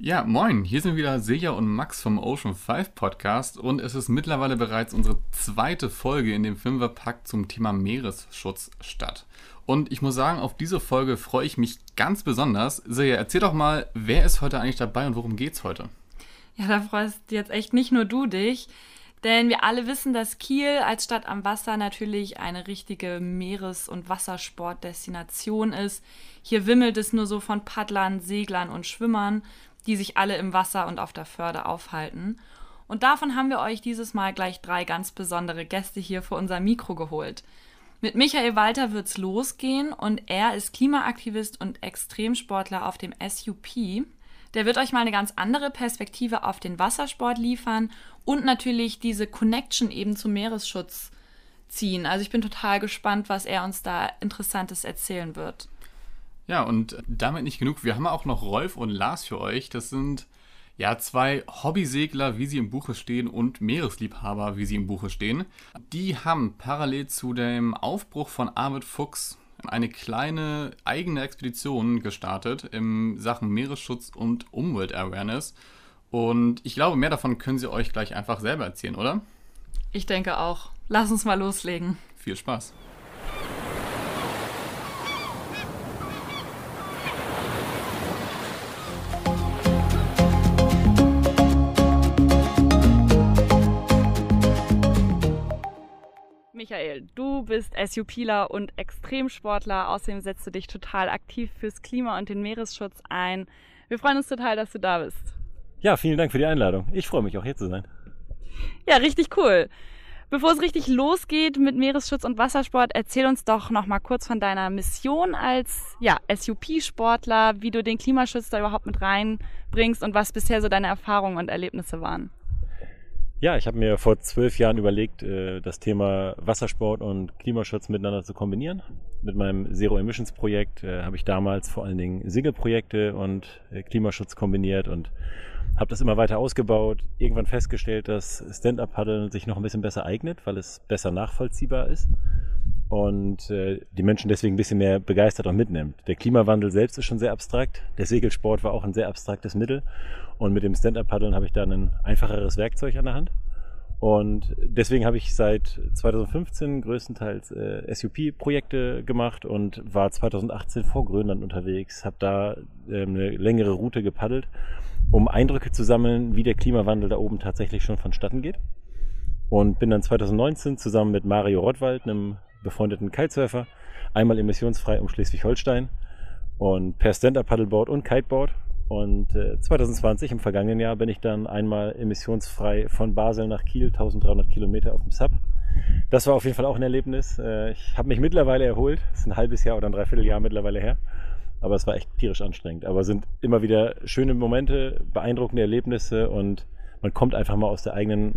Ja, moin, hier sind wieder Silja und Max vom Ocean 5 Podcast und es ist mittlerweile bereits unsere zweite Folge in dem Fünferpack zum Thema Meeresschutz statt. Und ich muss sagen, auf diese Folge freue ich mich ganz besonders. Silja, erzähl doch mal, wer ist heute eigentlich dabei und worum geht's heute? Ja, da freust jetzt echt nicht nur du dich, denn wir alle wissen, dass Kiel als Stadt am Wasser natürlich eine richtige Meeres- und Wassersportdestination ist. Hier wimmelt es nur so von Paddlern, Seglern und Schwimmern die sich alle im Wasser und auf der Förde aufhalten. Und davon haben wir euch dieses Mal gleich drei ganz besondere Gäste hier vor unser Mikro geholt. Mit Michael Walter wird's losgehen und er ist Klimaaktivist und Extremsportler auf dem SUP. Der wird euch mal eine ganz andere Perspektive auf den Wassersport liefern und natürlich diese Connection eben zum Meeresschutz ziehen. Also ich bin total gespannt, was er uns da Interessantes erzählen wird. Ja, und damit nicht genug. Wir haben auch noch Rolf und Lars für euch. Das sind ja zwei Hobbysegler, wie sie im Buche stehen, und Meeresliebhaber, wie sie im Buche stehen. Die haben parallel zu dem Aufbruch von Arvid Fuchs eine kleine eigene Expedition gestartet in Sachen Meeresschutz und Umwelt-Awareness. Und ich glaube, mehr davon können sie euch gleich einfach selber erzählen, oder? Ich denke auch. Lass uns mal loslegen. Viel Spaß. Michael, du bist SUPler und Extremsportler. Außerdem setzt du dich total aktiv fürs Klima und den Meeresschutz ein. Wir freuen uns total, dass du da bist. Ja, vielen Dank für die Einladung. Ich freue mich auch hier zu sein. Ja, richtig cool. Bevor es richtig losgeht mit Meeresschutz und Wassersport, erzähl uns doch noch mal kurz von deiner Mission als ja, SUP-Sportler, wie du den Klimaschutz da überhaupt mit reinbringst und was bisher so deine Erfahrungen und Erlebnisse waren. Ja, ich habe mir vor zwölf Jahren überlegt, äh, das Thema Wassersport und Klimaschutz miteinander zu kombinieren. Mit meinem Zero Emissions Projekt äh, habe ich damals vor allen Dingen Single-Projekte und äh, Klimaschutz kombiniert und habe das immer weiter ausgebaut. Irgendwann festgestellt, dass Stand-Up-Paddeln sich noch ein bisschen besser eignet, weil es besser nachvollziehbar ist und äh, die Menschen deswegen ein bisschen mehr begeistert und mitnimmt. Der Klimawandel selbst ist schon sehr abstrakt. Der Segelsport war auch ein sehr abstraktes Mittel. Und mit dem Stand-Up-Paddeln habe ich da ein einfacheres Werkzeug an der Hand. Und deswegen habe ich seit 2015 größtenteils äh, SUP-Projekte gemacht und war 2018 vor Grönland unterwegs, habe da äh, eine längere Route gepaddelt, um Eindrücke zu sammeln, wie der Klimawandel da oben tatsächlich schon vonstatten geht. Und bin dann 2019 zusammen mit Mario Rottwald, einem befreundeten Kitesurfer, einmal emissionsfrei um Schleswig-Holstein und per Stand-Up-Paddleboard und Kiteboard. Und äh, 2020, im vergangenen Jahr, bin ich dann einmal emissionsfrei von Basel nach Kiel, 1300 Kilometer auf dem Sub. Das war auf jeden Fall auch ein Erlebnis. Äh, ich habe mich mittlerweile erholt. Das ist ein halbes Jahr oder ein Dreivierteljahr mittlerweile her. Aber es war echt tierisch anstrengend. Aber sind immer wieder schöne Momente, beeindruckende Erlebnisse und man kommt einfach mal aus der eigenen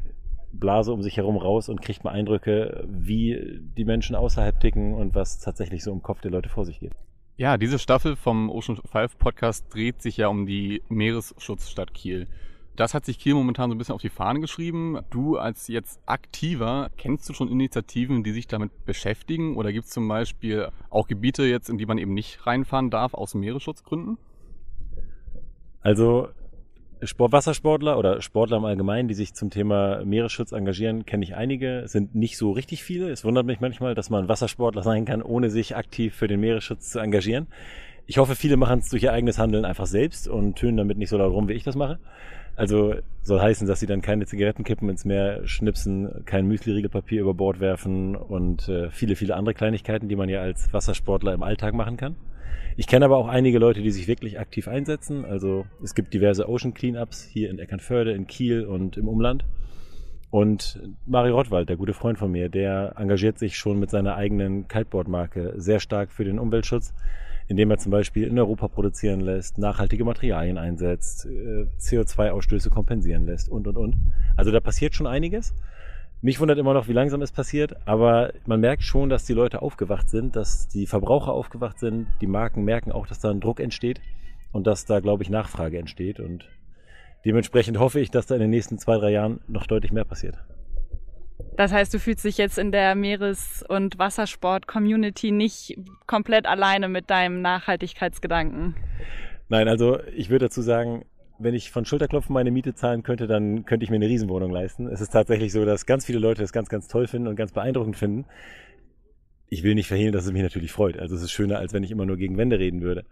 Blase um sich herum raus und kriegt mal Eindrücke, wie die Menschen außerhalb ticken und was tatsächlich so im Kopf der Leute vor sich geht. Ja, diese Staffel vom Ocean 5 Podcast dreht sich ja um die Meeresschutzstadt Kiel. Das hat sich Kiel momentan so ein bisschen auf die Fahne geschrieben. Du als jetzt Aktiver, kennst du schon Initiativen, die sich damit beschäftigen? Oder gibt es zum Beispiel auch Gebiete jetzt, in die man eben nicht reinfahren darf aus Meeresschutzgründen? Also Sport, Wassersportler oder Sportler im Allgemeinen, die sich zum Thema Meeresschutz engagieren, kenne ich einige, es sind nicht so richtig viele. Es wundert mich manchmal, dass man Wassersportler sein kann, ohne sich aktiv für den Meeresschutz zu engagieren. Ich hoffe, viele machen es durch ihr eigenes Handeln einfach selbst und tönen damit nicht so laut rum, wie ich das mache. Also soll heißen, dass sie dann keine Zigarettenkippen ins Meer schnipsen, kein Müsli-Riegelpapier über Bord werfen und äh, viele, viele andere Kleinigkeiten, die man ja als Wassersportler im Alltag machen kann. Ich kenne aber auch einige Leute, die sich wirklich aktiv einsetzen. Also es gibt diverse Ocean Cleanups hier in Eckernförde, in Kiel und im Umland. Und Mario Rottwald, der gute Freund von mir, der engagiert sich schon mit seiner eigenen Kiteboard-Marke sehr stark für den Umweltschutz, indem er zum Beispiel in Europa produzieren lässt, nachhaltige Materialien einsetzt, äh, CO2-Ausstöße kompensieren lässt und, und, und. Also da passiert schon einiges. Mich wundert immer noch, wie langsam es passiert, aber man merkt schon, dass die Leute aufgewacht sind, dass die Verbraucher aufgewacht sind, die Marken merken auch, dass da ein Druck entsteht und dass da, glaube ich, Nachfrage entsteht und dementsprechend hoffe ich, dass da in den nächsten zwei, drei Jahren noch deutlich mehr passiert. Das heißt, du fühlst dich jetzt in der Meeres- und Wassersport-Community nicht komplett alleine mit deinem Nachhaltigkeitsgedanken? Nein, also ich würde dazu sagen, wenn ich von Schulterklopfen meine Miete zahlen könnte, dann könnte ich mir eine Riesenwohnung leisten. Es ist tatsächlich so, dass ganz viele Leute das ganz, ganz toll finden und ganz beeindruckend finden. Ich will nicht verhehlen, dass es mich natürlich freut. Also es ist schöner, als wenn ich immer nur gegen Wände reden würde.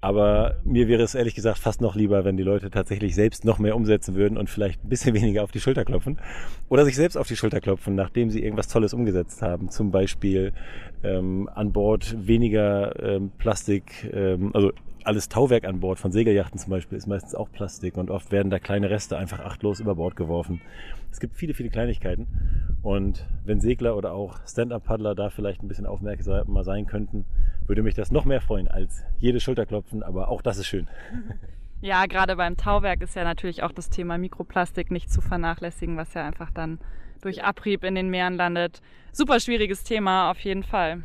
Aber mir wäre es ehrlich gesagt fast noch lieber, wenn die Leute tatsächlich selbst noch mehr umsetzen würden und vielleicht ein bisschen weniger auf die Schulter klopfen. Oder sich selbst auf die Schulter klopfen, nachdem sie irgendwas Tolles umgesetzt haben. Zum Beispiel ähm, an Bord weniger ähm, Plastik, ähm, also alles Tauwerk an Bord von Segelyachten zum Beispiel ist meistens auch Plastik und oft werden da kleine Reste einfach achtlos über Bord geworfen. Es gibt viele, viele Kleinigkeiten und wenn Segler oder auch Stand-Up-Paddler da vielleicht ein bisschen aufmerksamer sein könnten, würde mich das noch mehr freuen als jede Schulterklopfen, aber auch das ist schön. Ja, gerade beim Tauwerk ist ja natürlich auch das Thema Mikroplastik nicht zu vernachlässigen, was ja einfach dann durch Abrieb in den Meeren landet. Super schwieriges Thema auf jeden Fall.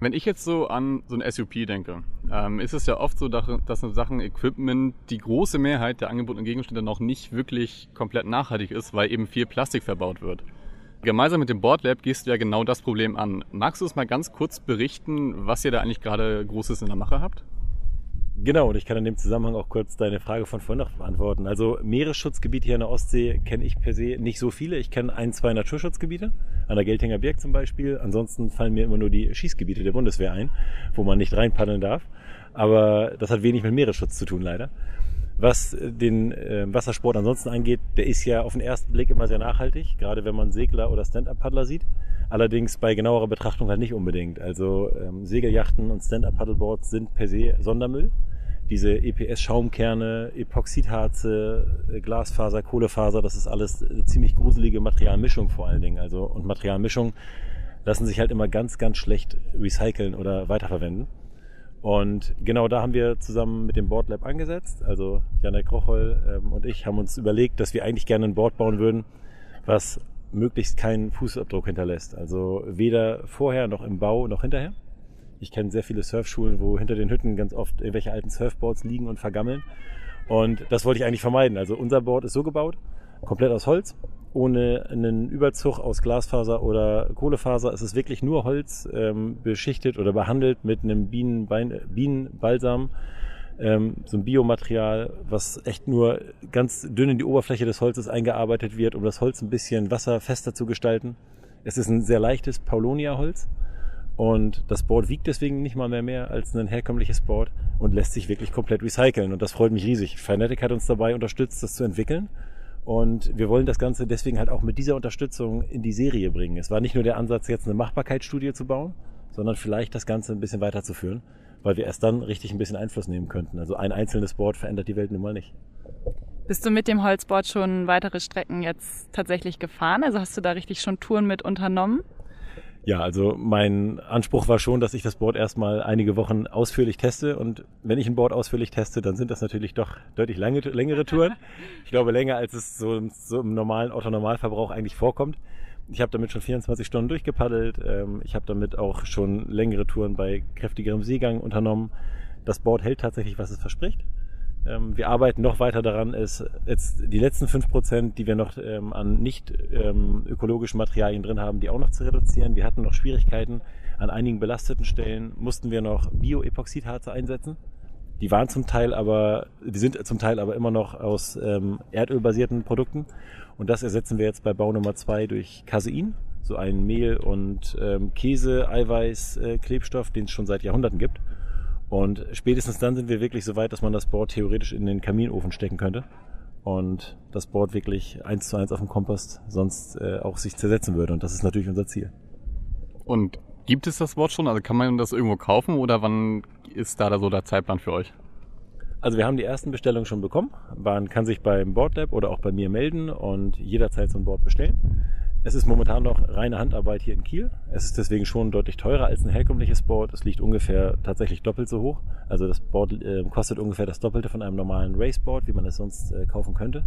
Wenn ich jetzt so an so ein SUP denke, ähm, ist es ja oft so, dass in Sachen Equipment die große Mehrheit der angebotenen Gegenstände noch nicht wirklich komplett nachhaltig ist, weil eben viel Plastik verbaut wird. Gemeinsam mit dem Boardlab gehst du ja genau das Problem an. Magst du es mal ganz kurz berichten, was ihr da eigentlich gerade Großes in der Mache habt? Genau, und ich kann in dem Zusammenhang auch kurz deine Frage von vorhin noch beantworten. Also Meeresschutzgebiete hier in der Ostsee kenne ich per se nicht so viele. Ich kenne ein, zwei Naturschutzgebiete, an der Geltinger Birk zum Beispiel. Ansonsten fallen mir immer nur die Schießgebiete der Bundeswehr ein, wo man nicht reinpaddeln darf. Aber das hat wenig mit Meeresschutz zu tun, leider. Was den äh, Wassersport ansonsten angeht, der ist ja auf den ersten Blick immer sehr nachhaltig, gerade wenn man Segler oder Stand-Up-Paddler sieht. Allerdings bei genauerer Betrachtung halt nicht unbedingt. Also ähm, Segelyachten und Stand-Up-Paddleboards sind per se Sondermüll diese EPS-Schaumkerne, Epoxidharze, äh, Glasfaser, Kohlefaser, das ist alles eine ziemlich gruselige Materialmischung vor allen Dingen. Also, und Materialmischung lassen sich halt immer ganz, ganz schlecht recyceln oder weiterverwenden. Und genau da haben wir zusammen mit dem Boardlab angesetzt. Also Janek Krochol ähm, und ich haben uns überlegt, dass wir eigentlich gerne ein Board bauen würden, was möglichst keinen Fußabdruck hinterlässt. Also weder vorher noch im Bau noch hinterher. Ich kenne sehr viele Surfschulen, wo hinter den Hütten ganz oft irgendwelche alten Surfboards liegen und vergammeln. Und das wollte ich eigentlich vermeiden. Also unser Board ist so gebaut, komplett aus Holz, ohne einen Überzug aus Glasfaser oder Kohlefaser. Es ist wirklich nur Holz ähm, beschichtet oder behandelt mit einem Bienenbein, Bienenbalsam, ähm, so ein Biomaterial, was echt nur ganz dünn in die Oberfläche des Holzes eingearbeitet wird, um das Holz ein bisschen wasserfester zu gestalten. Es ist ein sehr leichtes Paulonia-Holz und das Board wiegt deswegen nicht mal mehr mehr als ein herkömmliches Board und lässt sich wirklich komplett recyceln. Und das freut mich riesig. Fanatic hat uns dabei unterstützt, das zu entwickeln. Und wir wollen das Ganze deswegen halt auch mit dieser Unterstützung in die Serie bringen. Es war nicht nur der Ansatz, jetzt eine Machbarkeitsstudie zu bauen, sondern vielleicht das Ganze ein bisschen weiterzuführen, weil wir erst dann richtig ein bisschen Einfluss nehmen könnten. Also ein einzelnes Board verändert die Welt nun mal nicht. Bist du mit dem Holzboard schon weitere Strecken jetzt tatsächlich gefahren? Also hast du da richtig schon Touren mit unternommen? Ja, also mein Anspruch war schon, dass ich das Board erstmal einige Wochen ausführlich teste. Und wenn ich ein Board ausführlich teste, dann sind das natürlich doch deutlich lange, längere Touren. Ich glaube, länger als es so, so im normalen Autonormalverbrauch eigentlich vorkommt. Ich habe damit schon 24 Stunden durchgepaddelt. Ähm, ich habe damit auch schon längere Touren bei kräftigerem Seegang unternommen. Das Board hält tatsächlich, was es verspricht. Ähm, wir arbeiten noch weiter daran, es jetzt die letzten fünf Prozent, die wir noch ähm, an nicht ähm, ökologischen Materialien drin haben, die auch noch zu reduzieren. Wir hatten noch Schwierigkeiten. An einigen belasteten Stellen mussten wir noch Bioepoxidharze einsetzen. Die waren zum Teil aber, die sind zum Teil aber immer noch aus ähm, erdölbasierten Produkten. Und das ersetzen wir jetzt bei Bau Nummer zwei durch Casein, so ein Mehl- und ähm, Käse-Eiweiß-Klebstoff, äh, den es schon seit Jahrhunderten gibt. Und spätestens dann sind wir wirklich so weit, dass man das Board theoretisch in den Kaminofen stecken könnte und das Board wirklich eins zu eins auf dem Kompost sonst äh, auch sich zersetzen würde. Und das ist natürlich unser Ziel. Und gibt es das Board schon? Also kann man das irgendwo kaufen oder wann ist da so der Zeitplan für euch? Also wir haben die ersten Bestellungen schon bekommen. Man kann sich beim Boardlab oder auch bei mir melden und jederzeit so ein Board bestellen. Es ist momentan noch reine Handarbeit hier in Kiel. Es ist deswegen schon deutlich teurer als ein herkömmliches Board. Es liegt ungefähr tatsächlich doppelt so hoch. Also das Board äh, kostet ungefähr das Doppelte von einem normalen Raceboard, wie man es sonst äh, kaufen könnte.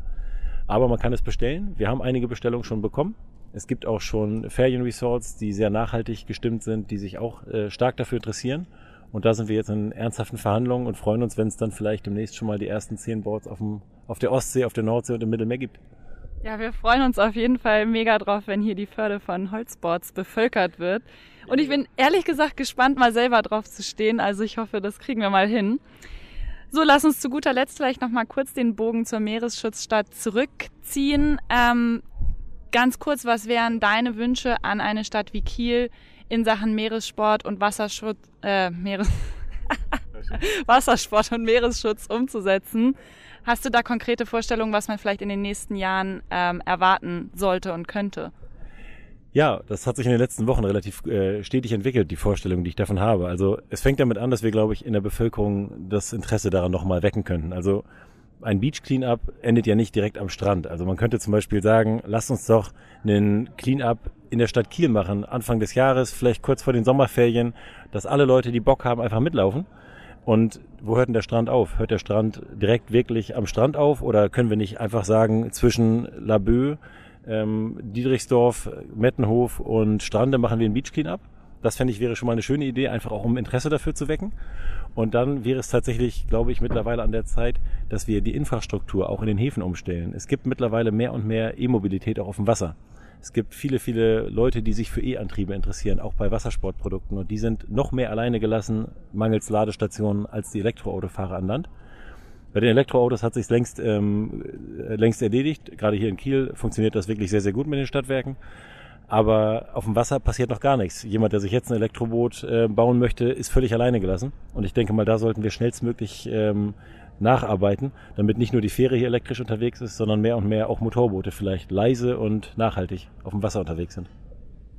Aber man kann es bestellen. Wir haben einige Bestellungen schon bekommen. Es gibt auch schon Ferienresorts, die sehr nachhaltig gestimmt sind, die sich auch äh, stark dafür interessieren. Und da sind wir jetzt in ernsthaften Verhandlungen und freuen uns, wenn es dann vielleicht demnächst schon mal die ersten zehn Boards auf, dem, auf der Ostsee, auf der Nordsee und im Mittelmeer gibt. Ja, wir freuen uns auf jeden Fall mega drauf, wenn hier die Förde von Holzboards bevölkert wird. Und ich bin ehrlich gesagt gespannt, mal selber drauf zu stehen. Also ich hoffe, das kriegen wir mal hin. So, lass uns zu guter Letzt vielleicht noch mal kurz den Bogen zur Meeresschutzstadt zurückziehen. Ähm, ganz kurz, was wären deine Wünsche an eine Stadt wie Kiel in Sachen Meeressport und Wasserschutz, äh, Meeres Wassersport und Meeresschutz umzusetzen? Hast du da konkrete Vorstellungen, was man vielleicht in den nächsten Jahren ähm, erwarten sollte und könnte? Ja, das hat sich in den letzten Wochen relativ äh, stetig entwickelt, die Vorstellung, die ich davon habe. Also es fängt damit an, dass wir, glaube ich, in der Bevölkerung das Interesse daran nochmal wecken könnten. Also ein Beach Cleanup endet ja nicht direkt am Strand. Also man könnte zum Beispiel sagen, lasst uns doch einen Cleanup in der Stadt Kiel machen, Anfang des Jahres, vielleicht kurz vor den Sommerferien, dass alle Leute, die Bock haben, einfach mitlaufen. Und wo hört denn der Strand auf? Hört der Strand direkt wirklich am Strand auf oder können wir nicht einfach sagen, zwischen Laboe ähm, Diedrichsdorf, Mettenhof und Strande machen wir ein Beach Cleanup. Das fände ich wäre schon mal eine schöne Idee, einfach auch um Interesse dafür zu wecken. Und dann wäre es tatsächlich, glaube ich, mittlerweile an der Zeit, dass wir die Infrastruktur auch in den Häfen umstellen. Es gibt mittlerweile mehr und mehr E-Mobilität auch auf dem Wasser. Es gibt viele, viele Leute, die sich für E-Antriebe interessieren, auch bei Wassersportprodukten. Und die sind noch mehr alleine gelassen, mangels Ladestationen, als die Elektroautofahrer an Land. Bei den Elektroautos hat sich längst, ähm, längst erledigt. Gerade hier in Kiel funktioniert das wirklich sehr, sehr gut mit den Stadtwerken. Aber auf dem Wasser passiert noch gar nichts. Jemand, der sich jetzt ein Elektroboot äh, bauen möchte, ist völlig alleine gelassen. Und ich denke mal, da sollten wir schnellstmöglich ähm, nacharbeiten, damit nicht nur die Fähre hier elektrisch unterwegs ist, sondern mehr und mehr auch Motorboote vielleicht leise und nachhaltig auf dem Wasser unterwegs sind.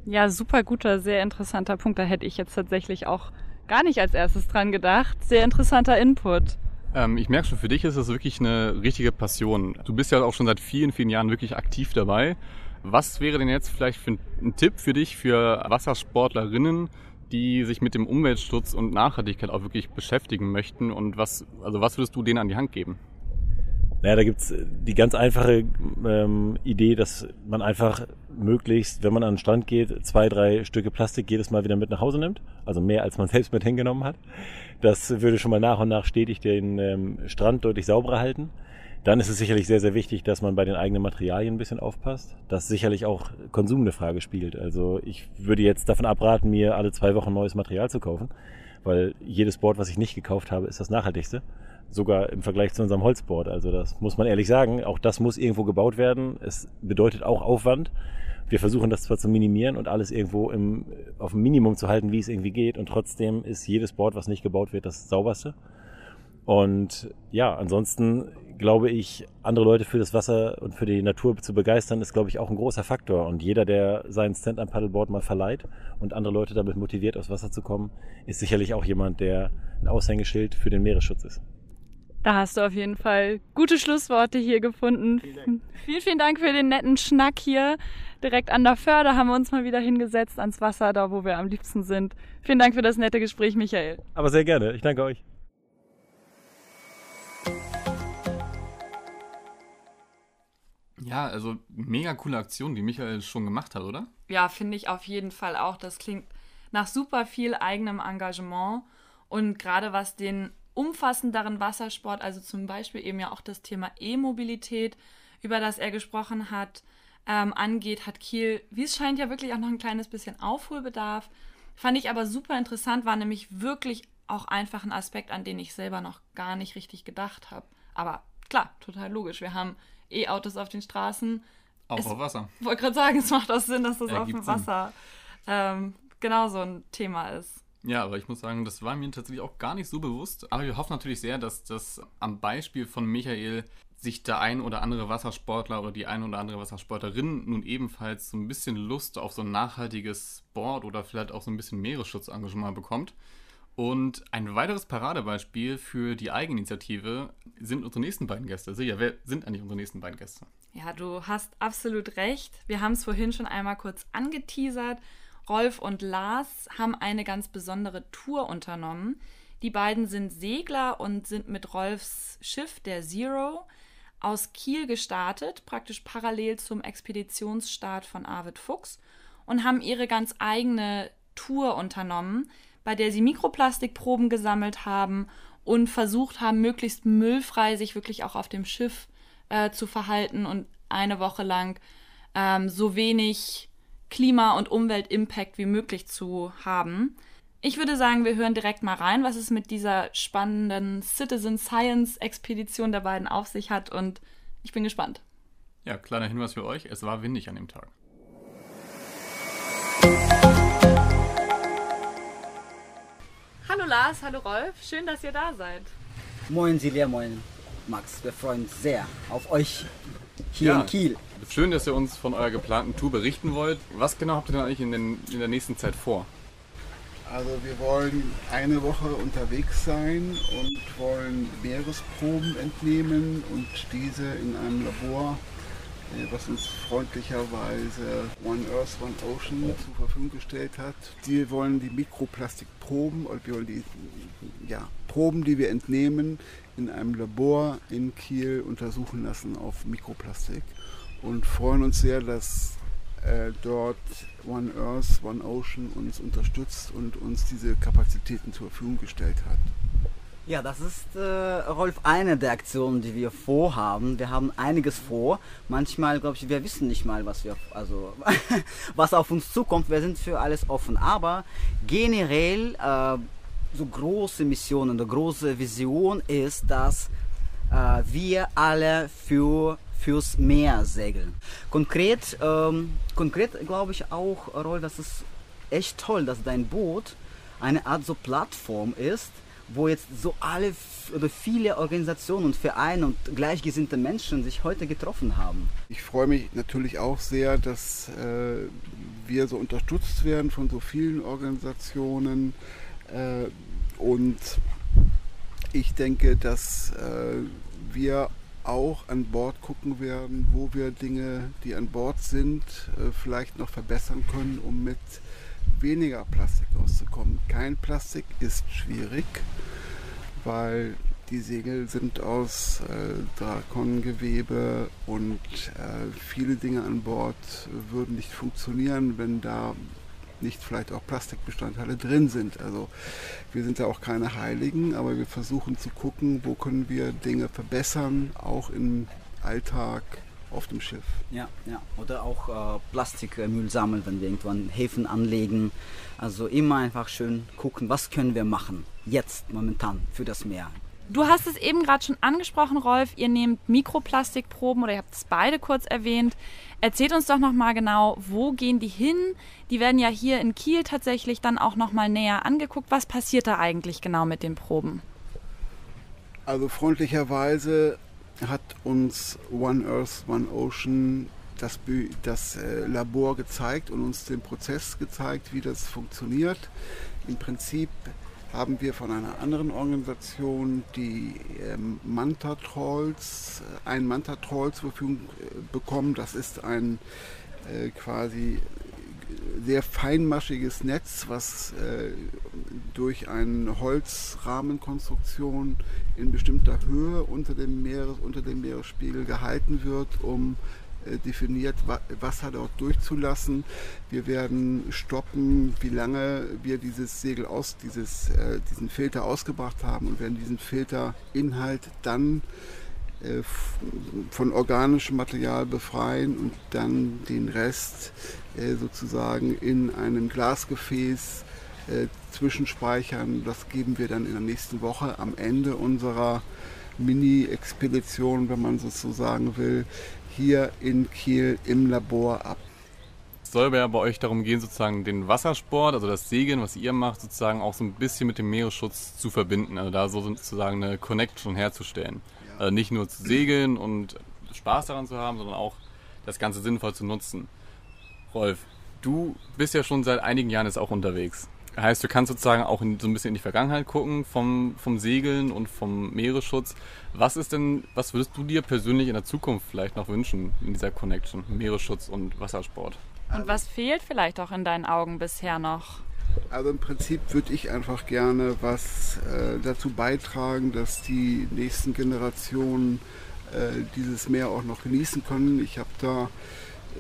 Ja, super guter, sehr interessanter Punkt. Da hätte ich jetzt tatsächlich auch gar nicht als erstes dran gedacht. Sehr interessanter Input. Ähm, ich merke schon, für dich ist das wirklich eine richtige Passion. Du bist ja auch schon seit vielen, vielen Jahren wirklich aktiv dabei. Was wäre denn jetzt vielleicht für ein Tipp für dich, für Wassersportlerinnen, die sich mit dem Umweltschutz und Nachhaltigkeit auch wirklich beschäftigen möchten? Und was, also was würdest du denen an die Hand geben? Naja, da gibt's die ganz einfache ähm, Idee, dass man einfach möglichst, wenn man an den Strand geht, zwei, drei Stücke Plastik jedes Mal wieder mit nach Hause nimmt. Also mehr, als man selbst mit hingenommen hat. Das würde schon mal nach und nach stetig den ähm, Strand deutlich sauberer halten. Dann ist es sicherlich sehr, sehr wichtig, dass man bei den eigenen Materialien ein bisschen aufpasst. Das sicherlich auch Konsum eine Frage spielt. Also ich würde jetzt davon abraten, mir alle zwei Wochen neues Material zu kaufen, weil jedes Board, was ich nicht gekauft habe, ist das nachhaltigste sogar im Vergleich zu unserem Holzboard. Also das muss man ehrlich sagen. Auch das muss irgendwo gebaut werden. Es bedeutet auch Aufwand. Wir versuchen das zwar zu minimieren und alles irgendwo im, auf dem Minimum zu halten, wie es irgendwie geht. Und trotzdem ist jedes Board, was nicht gebaut wird, das sauberste. Und ja, ansonsten glaube ich, andere Leute für das Wasser und für die Natur zu begeistern, ist, glaube ich, auch ein großer Faktor. Und jeder, der seinen Stand am Paddleboard mal verleiht und andere Leute damit motiviert, aufs Wasser zu kommen, ist sicherlich auch jemand, der ein Aushängeschild für den Meeresschutz ist. Da hast du auf jeden Fall gute Schlussworte hier gefunden. Vielen, vielen, vielen Dank für den netten Schnack hier. Direkt an der Förde haben wir uns mal wieder hingesetzt ans Wasser, da wo wir am liebsten sind. Vielen Dank für das nette Gespräch, Michael. Aber sehr gerne. Ich danke euch. Ja, also mega coole Aktion, die Michael schon gemacht hat, oder? Ja, finde ich auf jeden Fall auch. Das klingt nach super viel eigenem Engagement. Und gerade was den umfassenderen Wassersport, also zum Beispiel eben ja auch das Thema E-Mobilität, über das er gesprochen hat, ähm, angeht, hat Kiel, wie es scheint, ja wirklich auch noch ein kleines bisschen Aufholbedarf. Fand ich aber super interessant, war nämlich wirklich auch einfach ein Aspekt, an den ich selber noch gar nicht richtig gedacht habe. Aber klar, total logisch. Wir haben E-Autos auf den Straßen. Auch es, auf Wasser. Ich wollte gerade sagen, es macht auch Sinn, dass das auf dem Wasser ähm, genauso ein Thema ist. Ja, aber ich muss sagen, das war mir tatsächlich auch gar nicht so bewusst. Aber wir hoffen natürlich sehr, dass das am Beispiel von Michael sich der ein oder andere Wassersportler oder die ein oder andere Wassersportlerin nun ebenfalls so ein bisschen Lust auf so ein nachhaltiges Sport oder vielleicht auch so ein bisschen Meeresschutzengagement bekommt. Und ein weiteres Paradebeispiel für die Eigeninitiative sind unsere nächsten beiden Gäste. Silja, wer sind eigentlich unsere nächsten beiden Gäste? Ja, du hast absolut recht. Wir haben es vorhin schon einmal kurz angeteasert. Rolf und Lars haben eine ganz besondere Tour unternommen. Die beiden sind Segler und sind mit Rolfs Schiff, der Zero, aus Kiel gestartet, praktisch parallel zum Expeditionsstart von Arvid Fuchs und haben ihre ganz eigene Tour unternommen, bei der sie Mikroplastikproben gesammelt haben und versucht haben, möglichst müllfrei sich wirklich auch auf dem Schiff äh, zu verhalten und eine Woche lang ähm, so wenig Klima- und Umweltimpact wie möglich zu haben. Ich würde sagen, wir hören direkt mal rein, was es mit dieser spannenden Citizen Science Expedition der beiden auf sich hat und ich bin gespannt. Ja, kleiner Hinweis für euch, es war windig an dem Tag. Hallo Lars, hallo Rolf, schön, dass ihr da seid. Moin Silja, moin Max, wir freuen uns sehr auf euch hier Ja. in Kiel. Schön, dass ihr uns von eurer geplanten Tour berichten wollt. Was genau habt ihr denn eigentlich in, den, in der nächsten Zeit vor? Also wir wollen eine Woche unterwegs sein und wollen Meeresproben entnehmen und diese in einem Labor, was uns freundlicherweise One Earth, One Ocean zur Verfügung gestellt hat. Die wollen die Mikroplastikproben und wir wollen die ja, Proben, die wir entnehmen, in einem Labor in Kiel untersuchen lassen auf Mikroplastik und freuen uns sehr, dass äh, dort One Earth, One Ocean uns unterstützt und uns diese Kapazitäten zur Verfügung gestellt hat. Ja, das ist, äh, Rolf, eine der Aktionen, die wir vorhaben. Wir haben einiges vor. Manchmal, glaube ich, wir wissen nicht mal, was wir, also, was auf uns zukommt. Wir sind für alles offen. Aber generell, äh, so große Mission und eine große Vision ist, dass äh, wir alle für fürs Meer segeln. Konkret, ähm, konkret glaube ich auch, Rolf, das ist echt toll, dass dein Boot eine Art so Plattform ist, wo jetzt so alle oder viele Organisationen und Vereine und gleichgesinnte Menschen sich heute getroffen haben. Ich freue mich natürlich auch sehr, dass äh, wir so unterstützt werden von so vielen Organisationen äh, und ich denke, dass äh, wir auch an Bord gucken werden, wo wir Dinge, die an Bord sind, äh, vielleicht noch verbessern können, um mit weniger Plastik auszukommen. Kein Plastik ist schwierig, weil die Segel sind aus äh, Drakongewebe und äh, viele Dinge an Bord würden nicht funktionieren, wenn da nicht vielleicht auch Plastikbestandteile drin sind. Also wir sind ja auch keine Heiligen, aber wir versuchen zu gucken, wo können wir Dinge verbessern, auch im Alltag auf dem Schiff. Ja, ja. Oder auch äh, Plastikmüll sammeln, wenn wir irgendwann Häfen anlegen. Also immer einfach schön gucken, was können wir machen, jetzt, momentan, für das Meer. Du hast es eben gerade schon angesprochen, Rolf. Ihr nehmt Mikroplastikproben oder ihr habt es beide kurz erwähnt. Erzählt uns doch noch mal genau, wo gehen die hin? Die werden ja hier in Kiel tatsächlich dann auch noch mal näher angeguckt. Was passiert da eigentlich genau mit den Proben? Also freundlicherweise hat uns One Earth, One Ocean das, das äh, Labor gezeigt und uns den Prozess gezeigt, wie das funktioniert. Im Prinzip haben wir von einer anderen Organisation die ähm, Manta Trolls, äh, ein Manta Troll zur Verfügung äh, bekommen. Das ist ein quasi sehr feinmaschiges Netz, was äh, durch eine Holzrahmenkonstruktion in bestimmter Höhe unter dem, Meeres, unter dem Meeresspiegel gehalten wird, um äh, definiert Wa- Wasser dort durchzulassen. Wir werden stoppen, wie lange wir dieses Segel aus, dieses, äh, diesen Filter ausgebracht haben und werden diesen Filterinhalt dann äh, von organischem Material befreien und dann den Rest äh, sozusagen in einem Glasgefäß äh, zwischenspeichern. Das geben wir dann in der nächsten Woche am Ende unserer Mini-Expedition, wenn man sozusagen will, hier in Kiel im Labor ab. Es soll ja bei euch darum gehen, sozusagen den Wassersport, also das Segeln, was ihr macht, sozusagen auch so ein bisschen mit dem Meeresschutz zu verbinden. Also da so sozusagen eine Connection herzustellen. Also nicht nur zu segeln und Spaß daran zu haben, sondern auch das Ganze sinnvoll zu nutzen. Rolf, du bist ja schon seit einigen Jahren jetzt auch unterwegs. Heißt, du kannst sozusagen auch in, so ein bisschen in die Vergangenheit gucken vom, vom Segeln und vom Meeresschutz. Was ist denn, was würdest du dir persönlich in der Zukunft vielleicht noch wünschen in dieser Connection, Meeresschutz und Wassersport? Und was fehlt vielleicht auch in deinen Augen bisher noch? Also im Prinzip würde ich einfach gerne was äh, dazu beitragen, dass die nächsten Generationen äh, dieses Meer auch noch genießen können. Ich habe da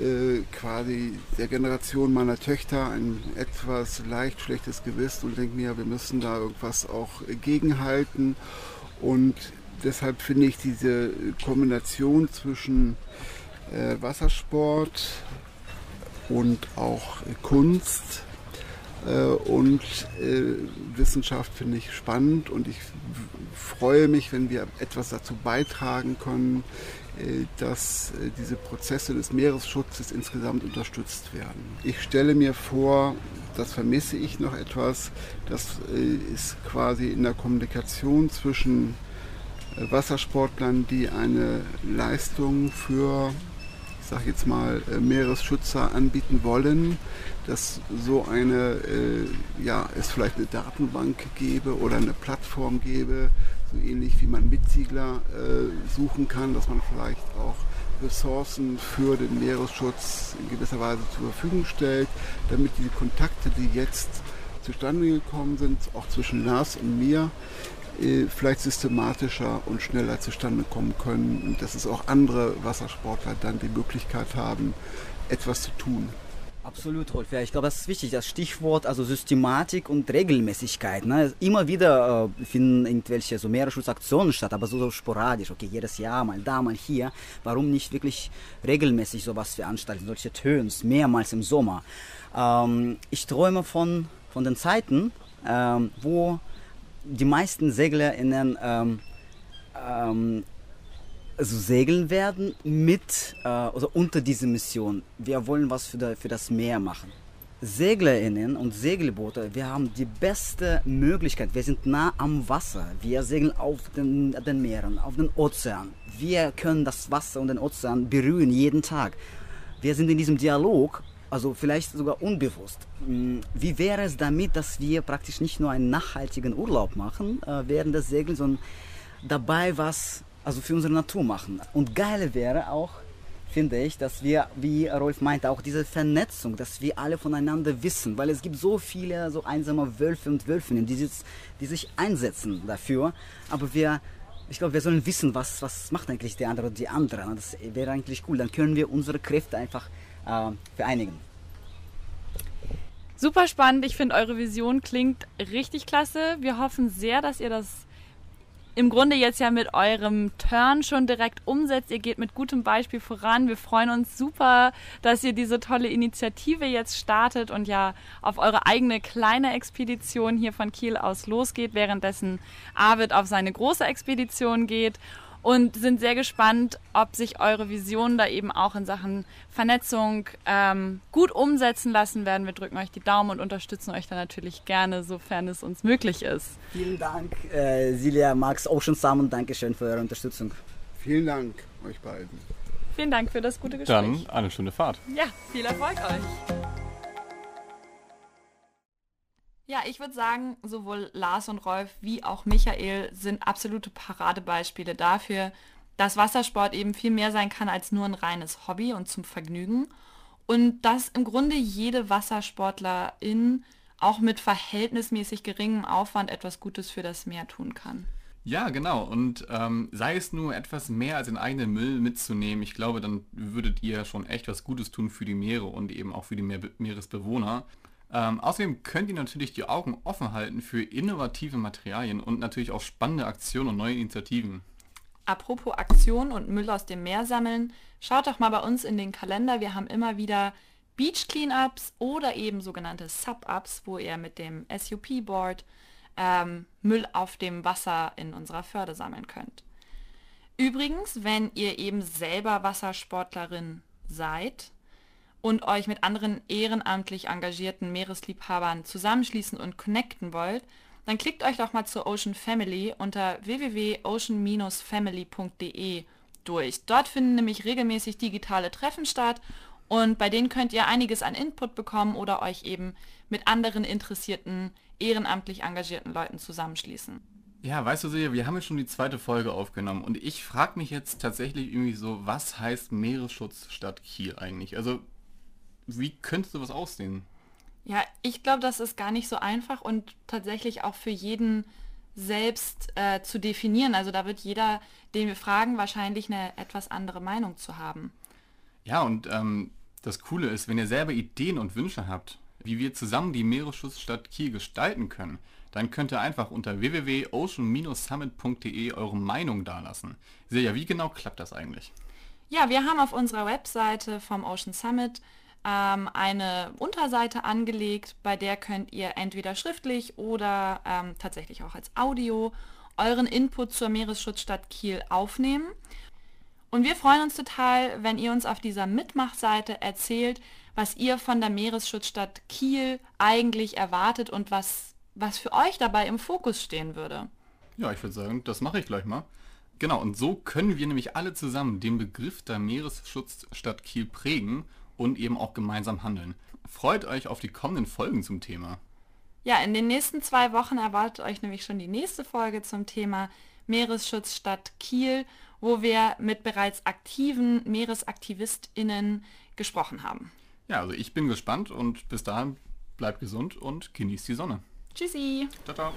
äh, quasi der Generation meiner Töchter ein etwas leicht schlechtes Gewissen und denke mir, wir müssen da irgendwas auch gegenhalten. Und deshalb finde ich diese Kombination zwischen äh, Wassersport und auch äh, Kunst und äh, Wissenschaft finde ich spannend und ich freue mich, wenn wir etwas dazu beitragen können, äh, dass äh, diese Prozesse des Meeresschutzes insgesamt unterstützt werden. Ich stelle mir vor, das vermisse ich noch etwas, das äh, ist quasi in der Kommunikation zwischen Wassersportlern, die eine Leistung für, ich sage jetzt mal, Meeresschützer anbieten wollen, dass so eine, ja, es vielleicht eine Datenbank gäbe oder eine Plattform gäbe, so ähnlich wie man Mitsiegler äh, suchen kann, dass man vielleicht auch Ressourcen für den Meeresschutz in gewisser Weise zur Verfügung stellt, damit die Kontakte, die jetzt zustande gekommen sind, auch zwischen Lars und mir, äh, vielleicht systematischer und schneller zustande kommen können und dass es auch andere Wassersportler dann die Möglichkeit haben, etwas zu tun. Absolut, Rolf. Ja, ich glaube, das ist wichtig. Das Stichwort, also Systematik und Regelmäßigkeit. Ne? Immer wieder äh, finden irgendwelche so Meeresschutzaktionen statt, aber so, so, sporadisch. Okay, jedes Jahr mal da, mal hier. Warum nicht wirklich regelmäßig sowas veranstalten? Solche Töns, mehrmals im Sommer. Ähm, ich träume von, von den Zeiten, ähm, wo die meisten SeglerInnen ähm, ähm also segeln werden mit, äh, also unter diese Mission. Wir wollen was für, der, für das Meer machen. SeglerInnen und Segelboote, wir haben die beste Möglichkeit. Wir sind nah am Wasser. Wir segeln auf den, den Meeren, auf den Ozean. Wir können das Wasser und den Ozean berühren jeden Tag. Wir sind in diesem Dialog, also vielleicht sogar unbewusst. Hm, wie wäre es damit, dass wir praktisch nicht nur einen nachhaltigen Urlaub machen äh, während des Segelns, sondern dabei was also für unsere Natur machen. Und geil wäre auch, finde ich, dass wir, wie Rolf meinte, auch diese Vernetzung, dass wir alle voneinander wissen, weil es gibt so viele so einsame Wölfe und Wölfinnen, die, sich, die sich einsetzen dafür, aber wir, ich glaube, wir sollen wissen, was, was macht eigentlich der andere und die andere. Das wäre eigentlich cool, dann können wir unsere Kräfte einfach äh, vereinigen. Super spannend. Ich finde, eure Vision klingt richtig klasse. Wir hoffen sehr, dass ihr das im Grunde jetzt ja mit eurem Turn schon direkt umsetzt. Ihr geht mit gutem Beispiel voran. Wir freuen uns super, dass ihr diese tolle Initiative jetzt startet und ja auf eure eigene kleine Expedition hier von Kiel aus losgeht, währenddessen Arvid auf seine große Expedition geht und sind sehr gespannt, ob sich eure Visionen da eben auch in Sachen Vernetzung ähm, gut umsetzen lassen werden. Wir drücken euch die Daumen und unterstützen euch da natürlich gerne, sofern es uns möglich ist. Vielen Dank, äh, Silja, Max, Ocean Salmon, Dankeschön für eure Unterstützung. Vielen Dank euch beiden. Vielen Dank für das gute Gespräch. Dann eine schöne Fahrt. Ja, viel Erfolg euch. Ja, ich würde sagen, sowohl Lars und Rolf wie auch Michael sind absolute Paradebeispiele dafür, dass Wassersport eben viel mehr sein kann als nur ein reines Hobby und zum Vergnügen. Und dass im Grunde jede Wassersportlerin auch mit verhältnismäßig geringem Aufwand etwas Gutes für das Meer tun kann. Ja, genau. Und ähm, sei es nur etwas mehr als den eigenen Müll mitzunehmen, ich glaube, dann würdet ihr schon echt was Gutes tun für die Meere und eben auch für die Meer Meeresbewohner. Ähm, außerdem könnt ihr natürlich die Augen offen halten für innovative Materialien und natürlich auch spannende Aktionen und neue Initiativen. Apropos Aktionen und Müll aus dem Meer sammeln, schaut doch mal bei uns in den Kalender. Wir haben immer wieder Beach Cleanups oder eben sogenannte Sub-Ups, wo ihr mit dem SUP-Board ähm, Müll auf dem Wasser in unserer Förde sammeln könnt. Übrigens, wenn ihr eben selber Wassersportlerin seid, und euch mit anderen ehrenamtlich engagierten Meeresliebhabern zusammenschließen und connecten wollt, dann klickt euch doch mal zur Ocean Family unter www.ocean-family.de durch. Dort finden nämlich regelmäßig digitale Treffen statt und bei denen könnt ihr einiges an Input bekommen oder euch eben mit anderen interessierten, ehrenamtlich engagierten Leuten zusammenschließen. Ja, weißt du, Silja, wir haben jetzt schon die zweite Folge aufgenommen und ich frage mich jetzt tatsächlich irgendwie so, was heißt Meeresschutz statt Kiel eigentlich? Also wie könnte sowas aussehen? Ja, ich glaube, das ist gar nicht so einfach und tatsächlich auch für jeden selbst äh, zu definieren. Also da wird jeder, den wir fragen, wahrscheinlich eine etwas andere Meinung zu haben. Ja, und ähm, das Coole ist, wenn ihr selber Ideen und Wünsche habt, wie wir zusammen die Meeresschutzstadt Kiel gestalten können, dann könnt ihr einfach unter www.ocean-summit.de eure Meinung dalassen. Silja, wie genau klappt das eigentlich? Ja, wir haben auf unserer Webseite vom Ocean Summit ähm, eine Unterseite angelegt, bei der könnt ihr entweder schriftlich oder ähm, tatsächlich auch als Audio euren Input zur Meeresschutzstadt Kiel aufnehmen. Und wir freuen uns total, wenn ihr uns auf dieser Mitmachseite erzählt, was ihr von der Meeresschutzstadt Kiel eigentlich erwartet und was, was für euch dabei im Fokus stehen würde. Ja, ich würde sagen, das mache ich gleich mal. Genau, und so können wir nämlich alle zusammen den Begriff der Meeresschutzstadt Kiel prägen und eben auch gemeinsam handeln. Freut euch auf die kommenden Folgen zum Thema. Ja, in den nächsten zwei Wochen erwartet euch nämlich schon die nächste Folge zum Thema Meeresschutzstadt Kiel, wo wir mit bereits aktiven Meeresaktivistinnen gesprochen haben. Ja, also ich bin gespannt und bis dahin bleibt gesund und genießt die Sonne. Tschüssi. Ciao, ciao.